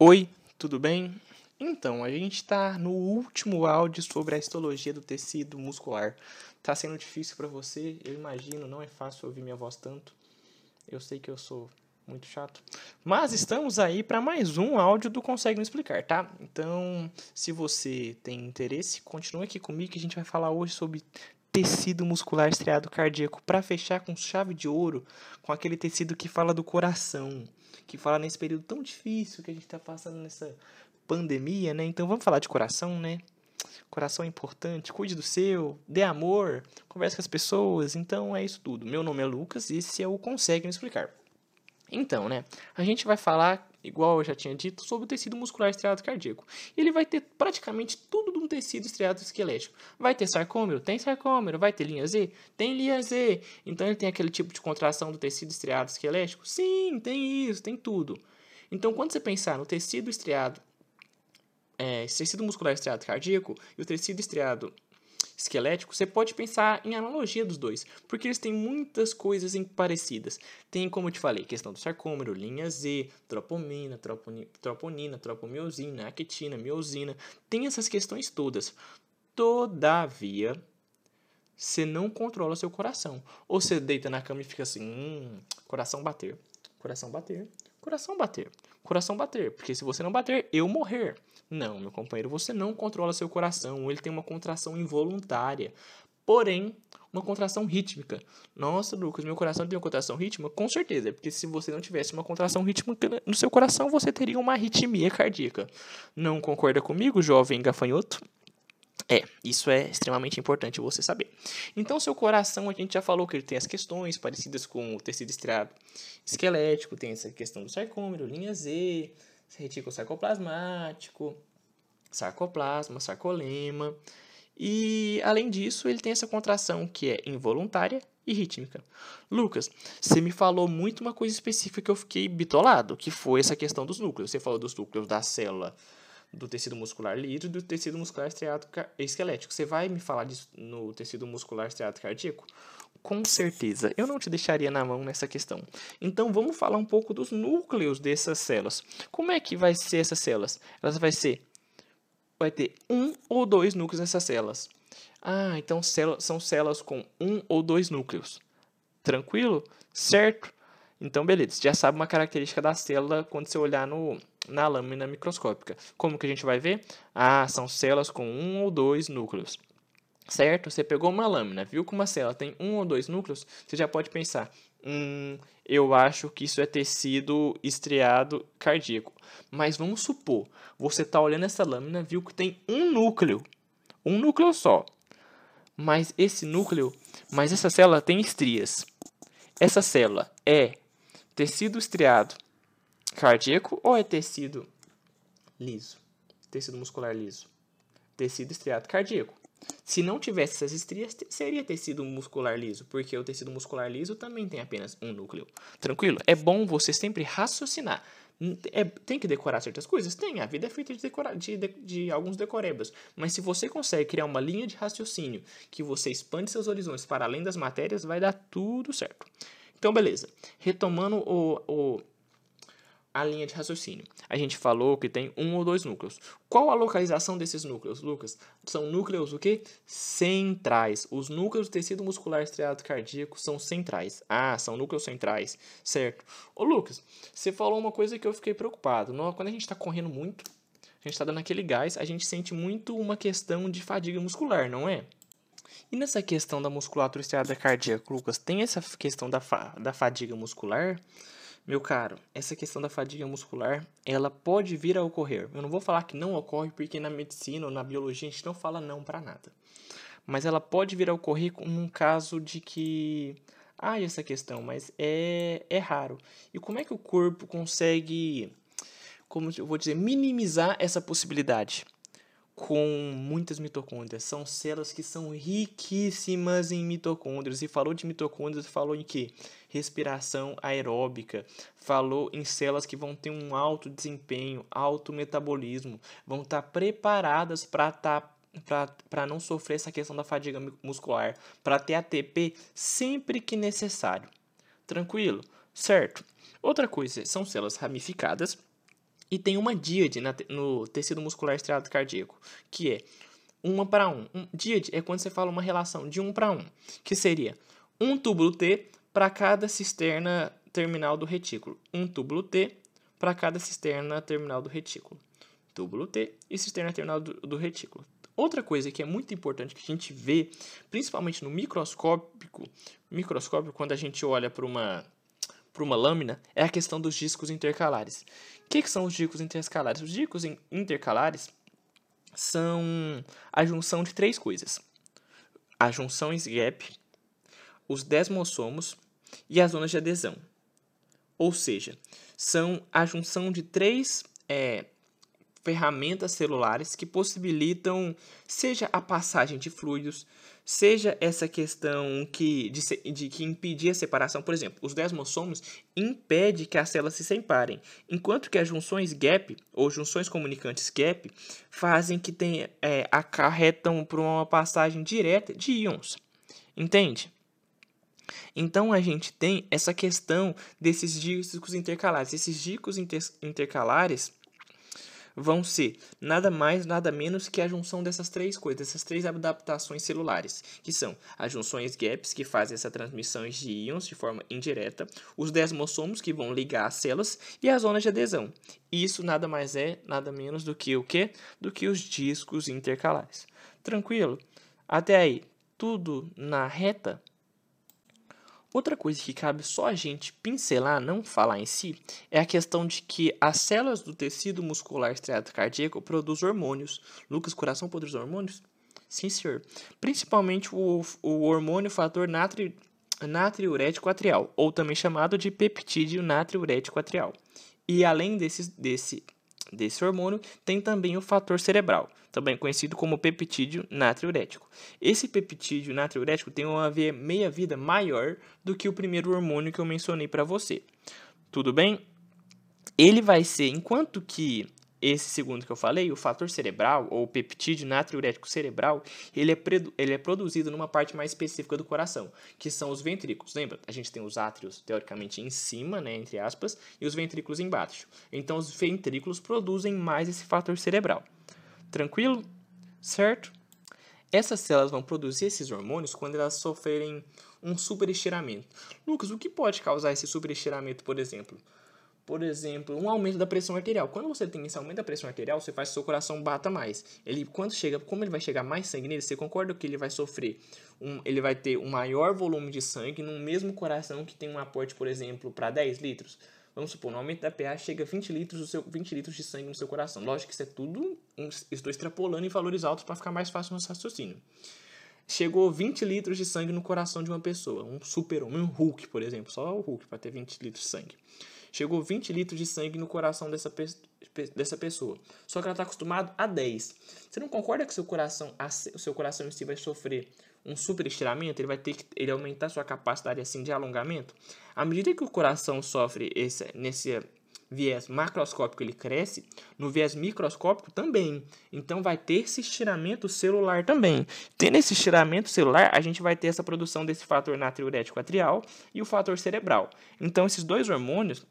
Oi, tudo bem? Então, a gente está no último áudio sobre a histologia do tecido muscular. Tá sendo difícil para você, eu imagino, não é fácil ouvir minha voz tanto. Eu sei que eu sou muito chato. Mas estamos aí para mais um áudio do Consegue Me Explicar, tá? Então, se você tem interesse, continue aqui comigo que a gente vai falar hoje sobre tecido muscular estriado cardíaco para fechar com chave de ouro, com aquele tecido que fala do coração, que fala nesse período tão difícil que a gente está passando nessa pandemia, né? Então vamos falar de coração, né? Coração é importante, cuide do seu, dê amor, converse com as pessoas. Então é isso tudo. Meu nome é Lucas e esse é o Consegue Me Explicar. Então, né, a gente vai falar, igual eu já tinha dito, sobre o tecido muscular estriado cardíaco. Ele vai ter praticamente tudo de um tecido estriado esquelético. Vai ter sarcômero? Tem sarcômero. Vai ter linha Z? Tem linha Z. Então ele tem aquele tipo de contração do tecido estriado esquelético? Sim, tem isso, tem tudo. Então quando você pensar no tecido estriado, é, tecido muscular estriado cardíaco e o tecido estriado esquelético, você pode pensar em analogia dos dois, porque eles têm muitas coisas parecidas. Tem, como eu te falei, questão do sarcômero, linha Z, tropomina, troponi, troponina, tropomiosina, actina, miosina, tem essas questões todas. Todavia, você não controla seu coração. Ou você deita na cama e fica assim, hum, coração bater, coração bater, coração bater, coração bater, porque se você não bater, eu morrer. Não, meu companheiro, você não controla seu coração, ele tem uma contração involuntária. Porém, uma contração rítmica. Nossa, Lucas, meu coração tem uma contração rítmica? Com certeza, porque se você não tivesse uma contração rítmica no seu coração, você teria uma arritmia cardíaca. Não concorda comigo, jovem gafanhoto? É, isso é extremamente importante você saber. Então, seu coração, a gente já falou que ele tem as questões parecidas com o tecido estriado esquelético, tem essa questão do sarcômero, linha Z, retículo sarcoplasmático, sarcoplasma, sarcolema. E, além disso, ele tem essa contração que é involuntária e rítmica. Lucas, você me falou muito uma coisa específica que eu fiquei bitolado, que foi essa questão dos núcleos. Você falou dos núcleos da célula do tecido muscular liso e do tecido muscular esquelético. Você vai me falar disso no tecido muscular cardíaco? Com certeza, eu não te deixaria na mão nessa questão. Então vamos falar um pouco dos núcleos dessas células. Como é que vai ser essas células? Elas vai ser vai ter um ou dois núcleos nessas células. Ah, então são células com um ou dois núcleos. Tranquilo? Certo? Então, beleza. Você já sabe uma característica da célula quando você olhar no, na lâmina microscópica. Como que a gente vai ver? Ah, são células com um ou dois núcleos. Certo? Você pegou uma lâmina, viu que uma célula tem um ou dois núcleos, você já pode pensar, hum, eu acho que isso é tecido estriado cardíaco. Mas vamos supor, você está olhando essa lâmina, viu que tem um núcleo, um núcleo só. Mas esse núcleo, mas essa célula tem estrias. Essa célula é tecido estriado cardíaco ou é tecido liso? Tecido muscular liso? Tecido estriado cardíaco. Se não tivesse essas estrias, seria tecido muscular liso, porque o tecido muscular liso também tem apenas um núcleo. Tranquilo? É bom você sempre raciocinar. É, tem que decorar certas coisas? Tem, a vida é feita de, decorar, de, de, de, alguns decorebas. Mas se você consegue criar uma linha de raciocínio que você expande seus horizontes para além das matérias, vai dar tudo certo. Então, beleza. Retomando o, o a linha de raciocínio. A gente falou que tem um ou dois núcleos. Qual a localização desses núcleos, Lucas? São núcleos o quê? Centrais. Os núcleos do tecido muscular estriado cardíaco são centrais. Ah, são núcleos centrais, certo? Ô Lucas, você falou uma coisa que eu fiquei preocupado. Quando a gente está correndo muito, a gente está dando aquele gás, a gente sente muito uma questão de fadiga muscular, não é? E nessa questão da musculatura estriada cardíaca, Lucas, tem essa questão da, fa da fadiga muscular? Meu caro, essa questão da fadiga muscular, ela pode vir a ocorrer. Eu não vou falar que não ocorre, porque na medicina ou na biologia a gente não fala não para nada. Mas ela pode vir a ocorrer num caso de que há essa questão, mas é, é raro. E como é que o corpo consegue, como eu vou dizer, minimizar essa possibilidade? Com muitas mitocôndrias. São células que são riquíssimas em mitocôndrias. E falou de mitocôndrias, falou em que? Respiração aeróbica. Falou em células que vão ter um alto desempenho, alto metabolismo, vão estar preparadas para estar tá para não sofrer essa questão da fadiga muscular, para ter ATP sempre que necessário. Tranquilo? Certo. Outra coisa, são células ramificadas e tem uma díade no tecido muscular estriado cardíaco, que é uma para um. um. Díade é quando você fala uma relação de um para um, que seria um túbulo T para cada cisterna terminal do retículo. Um túbulo T para cada cisterna terminal do retículo. Túbulo T e cisterna terminal do, do retículo. Outra coisa que é muito importante que a gente vê, principalmente no microscópico, microscópio quando a gente olha para uma para uma lâmina, é a questão dos discos intercalares. O que, que são os discos intercalares? Os discos intercalares são a junção de três coisas: a junção gap, os desmossomos e as zonas de adesão. Ou seja, são a junção de três é, ferramentas celulares que possibilitam, seja a passagem de fluidos, seja essa questão que, de, de que impedir a separação. Por exemplo, os desmossomos impede que as células se separem, enquanto que as junções gap, ou junções comunicantes gap, fazem que tenha, é, acarretam para uma passagem direta de íons. Entende? Então a gente tem essa questão desses discos intercalares. Esses discos inter intercalares vão ser nada mais, nada menos que a junção dessas três coisas, dessas três adaptações celulares, que são as junções GAPs, que fazem essa transmissão de íons de forma indireta, os desmossomos, que vão ligar as células, e as zonas de adesão. Isso nada mais é, nada menos do que o quê? Do que os discos intercalares. Tranquilo? Até aí, tudo na reta? Outra coisa que cabe só a gente pincelar, não falar em si, é a questão de que as células do tecido muscular estriado cardíaco produzem hormônios. Lucas, coração produz hormônios? Sim, senhor. Principalmente o, o hormônio fator natri, natriurético atrial, ou também chamado de peptídeo natriurético atrial. E além desse, desse, desse hormônio, tem também o fator cerebral, também conhecido como peptídeo natriurético. Esse peptídeo natriurético tem uma meia-vida maior do que o primeiro hormônio que eu mencionei para você. Tudo bem? Ele vai ser, enquanto que esse segundo que eu falei, o fator cerebral, ou peptídeo natriurético cerebral, ele é, ele é produzido numa parte mais específica do coração, que são os ventrículos. Lembra? A gente tem os átrios, teoricamente, em cima, né, entre aspas, e os ventrículos embaixo. Então, os ventrículos produzem mais esse fator cerebral. Tranquilo? Certo? Essas células vão produzir esses hormônios quando elas sofrerem um superestiramento. Lucas, o que pode causar esse superestiramento, por exemplo? Por exemplo, um aumento da pressão arterial. Quando você tem esse aumento da pressão arterial, você faz que seu coração bata mais. Ele, quando chega, como ele vai chegar mais sangue nele, você concorda que ele vai sofrer, um, ele vai ter um maior volume de sangue no mesmo coração que tem um aporte, por exemplo, para 10 litros? Vamos supor, no aumento da pH chega 20 litros, do seu, 20 litros de sangue no seu coração. Lógico que isso é tudo, estou extrapolando em valores altos para ficar mais fácil no raciocínio. Chegou 20 litros de sangue no coração de uma pessoa, um super-homem, um Hulk, por exemplo, só o Hulk para ter 20 litros de sangue. Chegou 20 litros de sangue no coração dessa, pe dessa pessoa. Só que ela está acostumada a 10. Você não concorda que seu coração, o seu coração em si vai sofrer um super estiramento, ele vai ter que ele aumentar sua capacidade assim de alongamento. À medida que o coração sofre esse, nesse viés macroscópico ele cresce, no viés microscópico também. Então vai ter esse estiramento celular também. Tendo esse estiramento celular, a gente vai ter essa produção desse fator natriurético atrial e o fator cerebral. Então esses dois hormônios,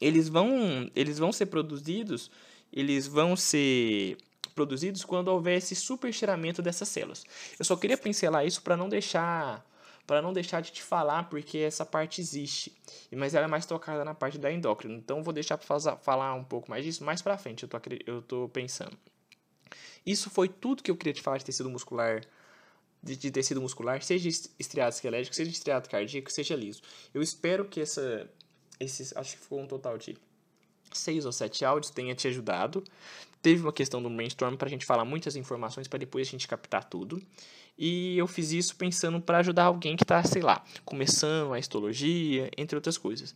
eles vão eles vão ser produzidos, eles vão ser produzidos quando houver esse superestiramento dessas células. Eu só queria pincelar isso para não deixar para não deixar de te falar, porque essa parte existe, mas ela é mais tocada na parte da endócrina. Então vou deixar para falar um pouco mais disso mais para frente, eu tô, eu tô pensando. Isso foi tudo que eu queria te falar de tecido muscular, de, de tecido muscular, seja estriado esquelético, seja estriado cardíaco, seja liso. Eu espero que essa, esses, acho que ficou um total de seis ou sete áudios tenha te ajudado. Teve uma questão do brainstorm para a gente falar muitas informações para depois a gente captar tudo. E eu fiz isso pensando para ajudar alguém que está, sei lá, começando a histologia, entre outras coisas.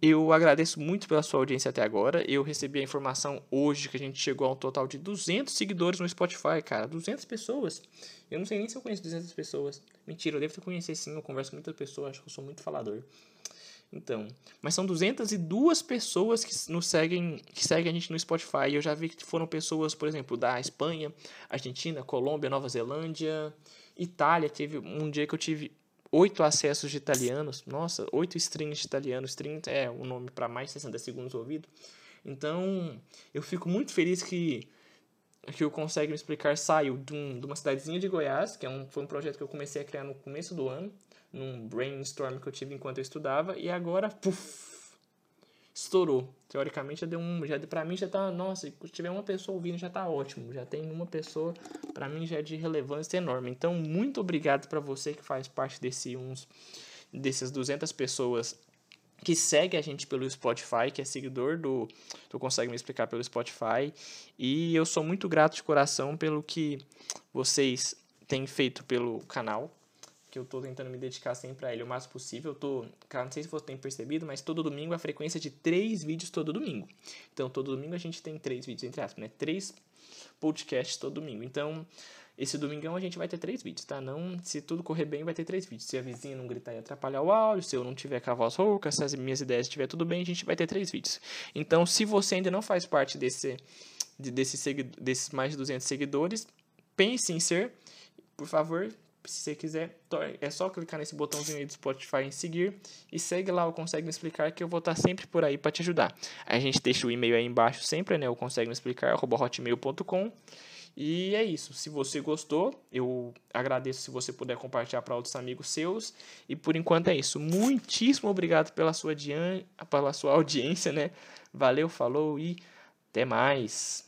Eu agradeço muito pela sua audiência até agora. Eu recebi a informação hoje que a gente chegou a um total de 200 seguidores no Spotify, cara. 200 pessoas. Eu não sei nem se eu conheço 200 pessoas. Mentira, eu devo ter conhecido sim. Eu converso com muitas pessoas, acho que eu sou muito falador. Então, mas são 202 pessoas que nos seguem, que seguem a gente no Spotify. Eu já vi que foram pessoas, por exemplo, da Espanha, Argentina, Colômbia, Nova Zelândia, Itália. Teve um dia que eu tive oito acessos de italianos. Nossa, oito strings de italiano. String é o nome para mais de 60 segundos ouvido. Então, eu fico muito feliz que que o Consegue Me Explicar saiu de, um, de uma cidadezinha de Goiás, que é um, foi um projeto que eu comecei a criar no começo do ano, num brainstorm que eu tive enquanto eu estudava, e agora, puf, estourou. Teoricamente já deu um, já para mim já tá, nossa, se tiver uma pessoa ouvindo já tá ótimo, já tem uma pessoa, para mim já é de relevância enorme. Então, muito obrigado para você que faz parte desse uns dessas 200 pessoas que segue a gente pelo Spotify, que é seguidor do Tu Consegue Me Explicar pelo Spotify. E eu sou muito grato de coração pelo que vocês têm feito pelo canal, que eu estou tentando me dedicar sempre a ele o mais possível. Eu tô, cara, não sei se você tem percebido, mas todo domingo a frequência é de três vídeos todo domingo. Então, todo domingo a gente tem três vídeos, entre aspas, né? Três podcasts todo domingo. Então, esse domingão a gente vai ter três vídeos, tá? Não, se tudo correr bem, vai ter três vídeos. Se a vizinha não gritar e atrapalhar o áudio, se eu não tiver com a voz rouca, se as minhas ideias estiver tudo bem, a gente vai ter três vídeos. Então, se você ainda não faz parte desse, desse, desses mais de 200 seguidores, pense em ser. Por favor, se você quiser, é só clicar nesse botãozinho aí do Spotify em seguir e segue lá o Consegue Me Explicar que eu vou estar sempre por aí para te ajudar. A gente deixa o e-mail aí embaixo sempre, né? O Consegue Me Explicar, hotmail.com. E é isso. Se você gostou, eu agradeço se você puder compartilhar para outros amigos seus. E por enquanto é isso. Muitíssimo obrigado pela sua, pela sua audiência, né? Valeu, falou e até mais.